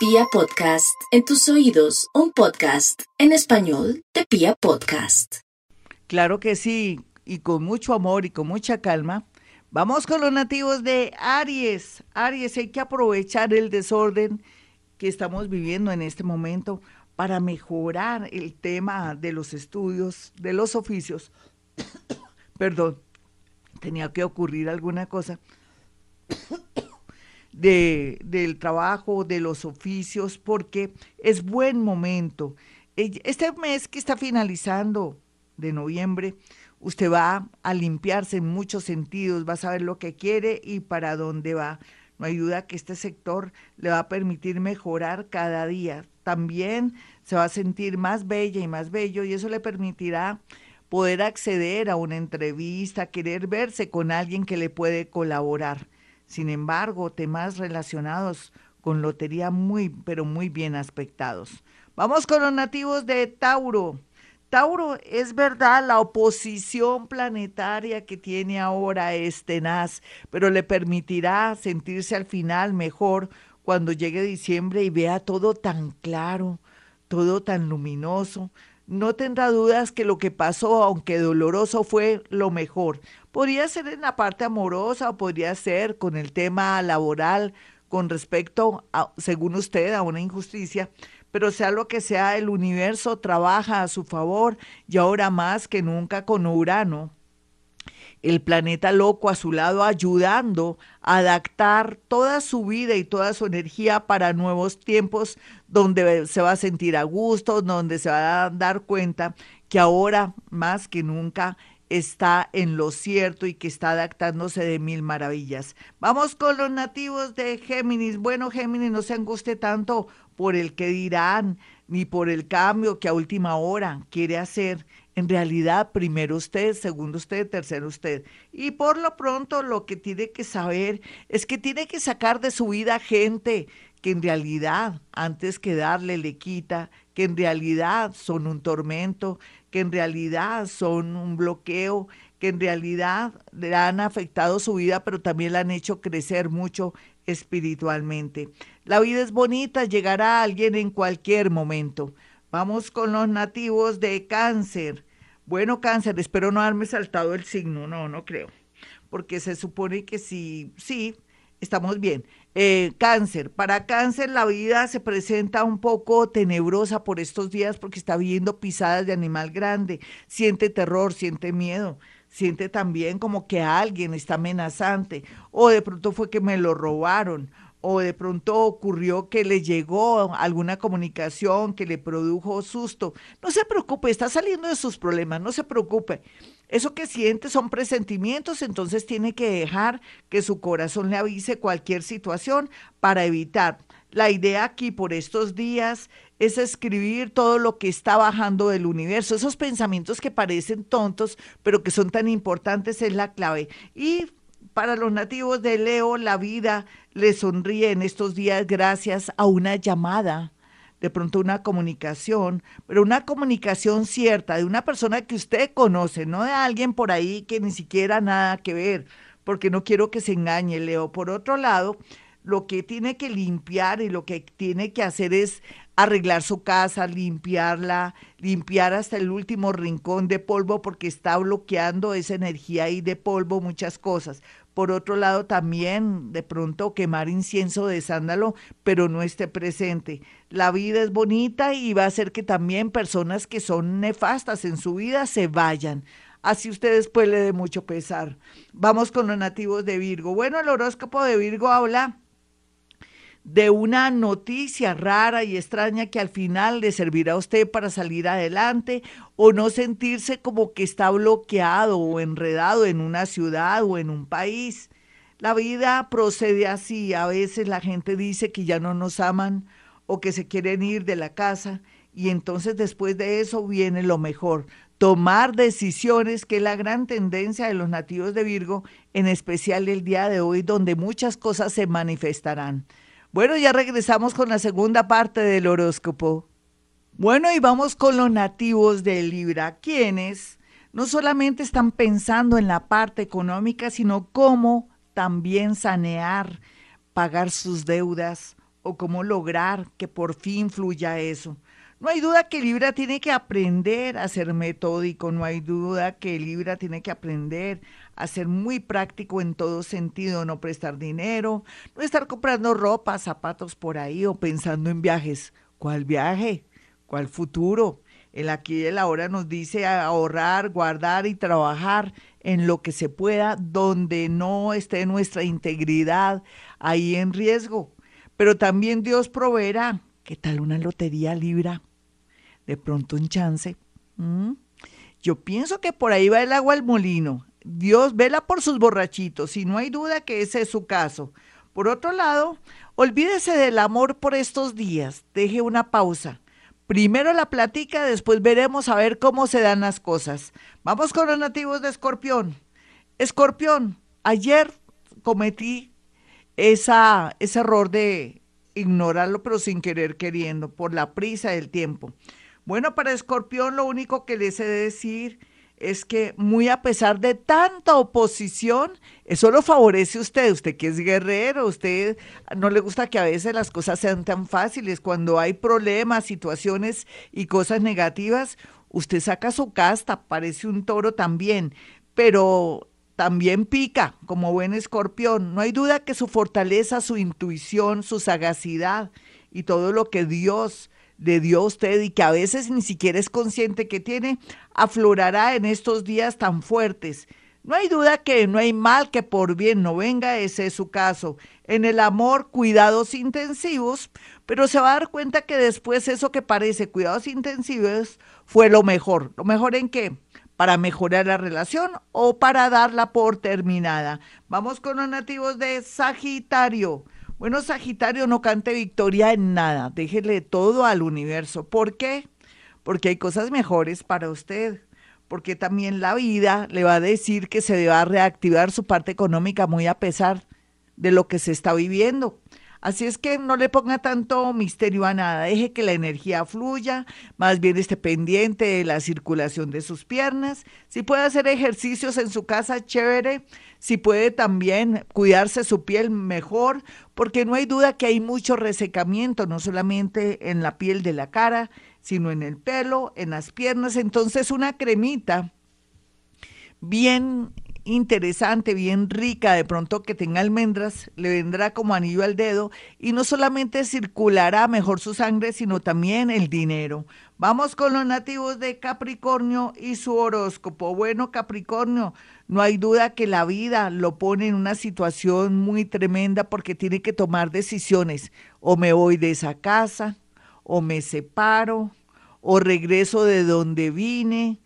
Pia Podcast, en tus oídos, un podcast en español de Pia Podcast. Claro que sí, y con mucho amor y con mucha calma. Vamos con los nativos de Aries. Aries, hay que aprovechar el desorden que estamos viviendo en este momento para mejorar el tema de los estudios, de los oficios. Perdón, tenía que ocurrir alguna cosa de, del trabajo, de los oficios, porque es buen momento. Este mes que está finalizando de noviembre, usted va a limpiarse en muchos sentidos, va a saber lo que quiere y para dónde va. No hay duda que este sector le va a permitir mejorar cada día. También se va a sentir más bella y más bello y eso le permitirá poder acceder a una entrevista, querer verse con alguien que le puede colaborar. Sin embargo, temas relacionados con lotería muy, pero muy bien aspectados. Vamos con los nativos de Tauro. Tauro, es verdad, la oposición planetaria que tiene ahora es tenaz, pero le permitirá sentirse al final mejor cuando llegue diciembre y vea todo tan claro, todo tan luminoso. No tendrá dudas que lo que pasó, aunque doloroso, fue lo mejor. Podría ser en la parte amorosa o podría ser con el tema laboral con respecto, a, según usted, a una injusticia, pero sea lo que sea, el universo trabaja a su favor y ahora más que nunca con Urano. El planeta loco a su lado ayudando a adaptar toda su vida y toda su energía para nuevos tiempos donde se va a sentir a gusto, donde se va a dar cuenta que ahora más que nunca está en lo cierto y que está adaptándose de mil maravillas. Vamos con los nativos de Géminis. Bueno, Géminis, no se anguste tanto por el que dirán, ni por el cambio que a última hora quiere hacer. En realidad, primero usted, segundo usted, tercero usted. Y por lo pronto lo que tiene que saber es que tiene que sacar de su vida gente que en realidad, antes que darle, le quita, que en realidad son un tormento, que en realidad son un bloqueo, que en realidad le han afectado su vida, pero también la han hecho crecer mucho espiritualmente. La vida es bonita, llegará alguien en cualquier momento. Vamos con los nativos de cáncer. Bueno, cáncer, espero no haberme saltado el signo, no, no creo, porque se supone que sí, sí, estamos bien. Eh, cáncer, para cáncer la vida se presenta un poco tenebrosa por estos días porque está viendo pisadas de animal grande, siente terror, siente miedo, siente también como que alguien está amenazante o de pronto fue que me lo robaron o de pronto ocurrió que le llegó alguna comunicación que le produjo susto. No se preocupe, está saliendo de sus problemas, no se preocupe. Eso que siente son presentimientos, entonces tiene que dejar que su corazón le avise cualquier situación para evitar. La idea aquí por estos días es escribir todo lo que está bajando del universo. Esos pensamientos que parecen tontos, pero que son tan importantes es la clave. Y para los nativos de Leo, la vida le sonríe en estos días gracias a una llamada de pronto una comunicación, pero una comunicación cierta de una persona que usted conoce, no de alguien por ahí que ni siquiera nada que ver, porque no quiero que se engañe, Leo. Por otro lado, lo que tiene que limpiar y lo que tiene que hacer es arreglar su casa, limpiarla, limpiar hasta el último rincón de polvo porque está bloqueando esa energía ahí de polvo, muchas cosas. Por otro lado, también de pronto quemar incienso de sándalo, pero no esté presente. La vida es bonita y va a hacer que también personas que son nefastas en su vida se vayan. Así usted después le dé mucho pesar. Vamos con los nativos de Virgo. Bueno, el horóscopo de Virgo habla de una noticia rara y extraña que al final le servirá a usted para salir adelante o no sentirse como que está bloqueado o enredado en una ciudad o en un país. La vida procede así. A veces la gente dice que ya no nos aman o que se quieren ir de la casa y entonces después de eso viene lo mejor, tomar decisiones, que es la gran tendencia de los nativos de Virgo, en especial el día de hoy, donde muchas cosas se manifestarán. Bueno, ya regresamos con la segunda parte del horóscopo. Bueno, y vamos con los nativos de Libra, quienes no solamente están pensando en la parte económica, sino cómo también sanear, pagar sus deudas o cómo lograr que por fin fluya eso. No hay duda que Libra tiene que aprender a ser metódico, no hay duda que Libra tiene que aprender a ser muy práctico en todo sentido, no prestar dinero, no estar comprando ropa, zapatos por ahí o pensando en viajes. ¿Cuál viaje? ¿Cuál futuro? El aquí y el ahora nos dice ahorrar, guardar y trabajar en lo que se pueda, donde no esté nuestra integridad ahí en riesgo. Pero también Dios proveerá. ¿Qué tal una lotería libra? De pronto un chance. Yo pienso que por ahí va el agua al molino. Dios vela por sus borrachitos y no hay duda que ese es su caso. Por otro lado, olvídese del amor por estos días. Deje una pausa. Primero la platica, después veremos a ver cómo se dan las cosas. Vamos con los nativos de Escorpión. Escorpión, ayer cometí esa, ese error de ignorarlo, pero sin querer queriendo, por la prisa del tiempo. Bueno, para Escorpión lo único que les he de decir es que muy a pesar de tanta oposición, eso lo favorece usted, usted que es guerrero, usted no le gusta que a veces las cosas sean tan fáciles, cuando hay problemas, situaciones y cosas negativas, usted saca su casta, parece un toro también, pero también pica como buen escorpión. No hay duda que su fortaleza, su intuición, su sagacidad y todo lo que Dios le dio a usted y que a veces ni siquiera es consciente que tiene, aflorará en estos días tan fuertes. No hay duda que no hay mal que por bien no venga, ese es su caso. En el amor, cuidados intensivos, pero se va a dar cuenta que después eso que parece cuidados intensivos fue lo mejor. ¿Lo mejor en qué? Para mejorar la relación o para darla por terminada. Vamos con los nativos de Sagitario. Bueno, Sagitario, no cante victoria en nada, déjele todo al universo. ¿Por qué? Porque hay cosas mejores para usted, porque también la vida le va a decir que se va a reactivar su parte económica muy a pesar de lo que se está viviendo. Así es que no le ponga tanto misterio a nada, deje que la energía fluya, más bien esté pendiente de la circulación de sus piernas. Si puede hacer ejercicios en su casa, chévere. Si puede también cuidarse su piel mejor, porque no hay duda que hay mucho resecamiento, no solamente en la piel de la cara, sino en el pelo, en las piernas. Entonces una cremita bien interesante, bien rica, de pronto que tenga almendras, le vendrá como anillo al dedo y no solamente circulará mejor su sangre, sino también el dinero. Vamos con los nativos de Capricornio y su horóscopo. Bueno, Capricornio, no hay duda que la vida lo pone en una situación muy tremenda porque tiene que tomar decisiones. O me voy de esa casa, o me separo, o regreso de donde vine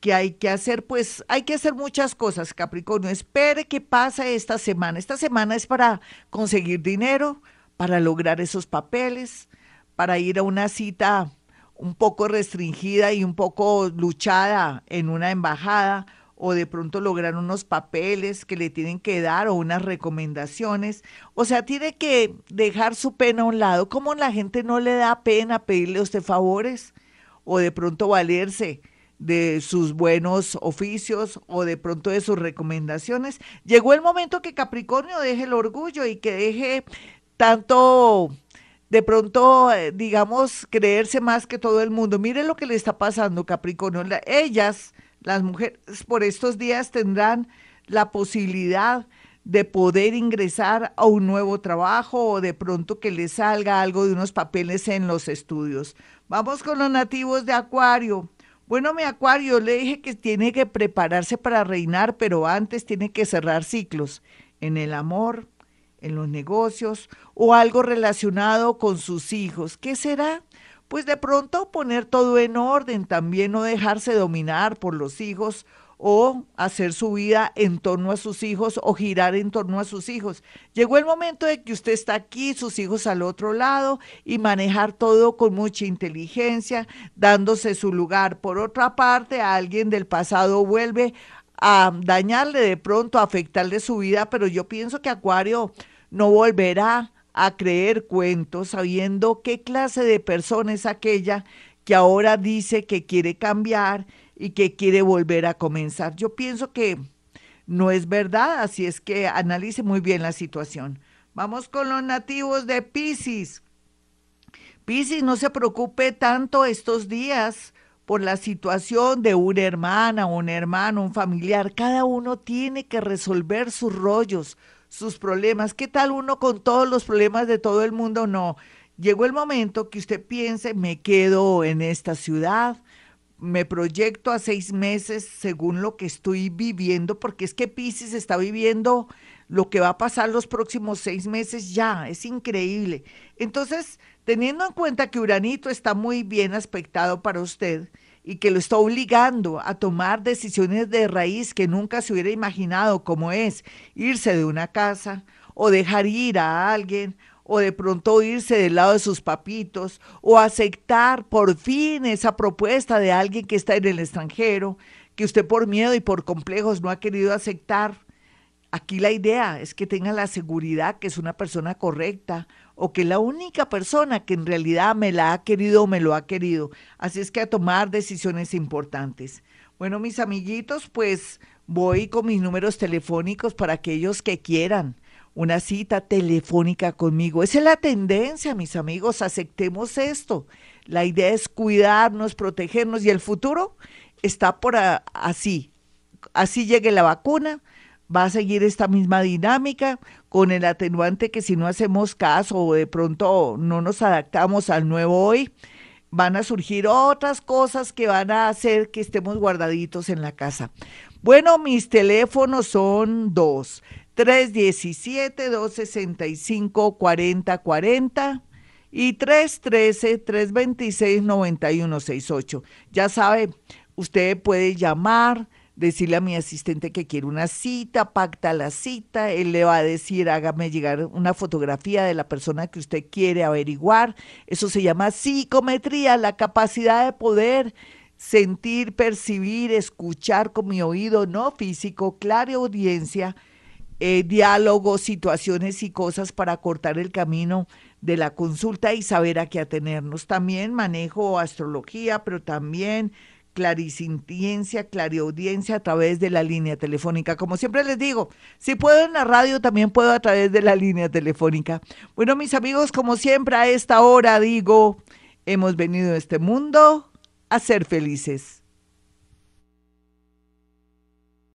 que hay que hacer, pues hay que hacer muchas cosas, Capricornio. Espere que pase esta semana. Esta semana es para conseguir dinero, para lograr esos papeles, para ir a una cita un poco restringida y un poco luchada en una embajada o de pronto lograr unos papeles que le tienen que dar o unas recomendaciones. O sea, tiene que dejar su pena a un lado. ¿Cómo la gente no le da pena pedirle a usted favores? O de pronto valerse de sus buenos oficios o de pronto de sus recomendaciones. Llegó el momento que Capricornio deje el orgullo y que deje tanto de pronto, eh, digamos, creerse más que todo el mundo. Mire lo que le está pasando, Capricornio. ellas, las mujeres, por estos días tendrán la posibilidad de poder ingresar a un nuevo trabajo o de pronto que les salga algo de unos papeles en los estudios. Vamos con los nativos de Acuario. Bueno, mi acuario, le dije que tiene que prepararse para reinar, pero antes tiene que cerrar ciclos en el amor, en los negocios o algo relacionado con sus hijos. ¿Qué será? Pues de pronto poner todo en orden, también no dejarse dominar por los hijos o hacer su vida en torno a sus hijos o girar en torno a sus hijos. Llegó el momento de que usted está aquí, sus hijos al otro lado y manejar todo con mucha inteligencia, dándose su lugar. Por otra parte, alguien del pasado vuelve a dañarle de pronto, a afectarle su vida, pero yo pienso que Acuario no volverá a creer cuentos sabiendo qué clase de persona es aquella que ahora dice que quiere cambiar y que quiere volver a comenzar. Yo pienso que no es verdad, así es que analice muy bien la situación. Vamos con los nativos de Pisces. Pisces, no se preocupe tanto estos días por la situación de una hermana, un hermano, un familiar. Cada uno tiene que resolver sus rollos, sus problemas. ¿Qué tal uno con todos los problemas de todo el mundo? No. Llegó el momento que usted piense, me quedo en esta ciudad, me proyecto a seis meses según lo que estoy viviendo, porque es que Pisces está viviendo lo que va a pasar los próximos seis meses ya, es increíble. Entonces, teniendo en cuenta que Uranito está muy bien aspectado para usted y que lo está obligando a tomar decisiones de raíz que nunca se hubiera imaginado, como es irse de una casa o dejar ir a alguien o de pronto irse del lado de sus papitos, o aceptar por fin esa propuesta de alguien que está en el extranjero, que usted por miedo y por complejos no ha querido aceptar. Aquí la idea es que tenga la seguridad que es una persona correcta o que la única persona que en realidad me la ha querido o me lo ha querido. Así es que a tomar decisiones importantes. Bueno, mis amiguitos, pues voy con mis números telefónicos para aquellos que quieran una cita telefónica conmigo. Esa es la tendencia, mis amigos, aceptemos esto. La idea es cuidarnos, protegernos y el futuro está por así. Así llegue la vacuna, va a seguir esta misma dinámica con el atenuante que si no hacemos caso o de pronto no nos adaptamos al nuevo hoy, van a surgir otras cosas que van a hacer que estemos guardaditos en la casa. Bueno, mis teléfonos son dos. 317-265-4040 y 313-326-9168. Ya sabe, usted puede llamar, decirle a mi asistente que quiere una cita, pacta la cita, él le va a decir, hágame llegar una fotografía de la persona que usted quiere averiguar. Eso se llama psicometría, la capacidad de poder sentir, percibir, escuchar con mi oído no físico, clara audiencia eh, diálogos, situaciones y cosas para cortar el camino de la consulta y saber a qué atenernos. También manejo astrología, pero también clarisintiencia, clariaudiencia a través de la línea telefónica. Como siempre les digo, si puedo en la radio, también puedo a través de la línea telefónica. Bueno, mis amigos, como siempre a esta hora digo, hemos venido a este mundo a ser felices.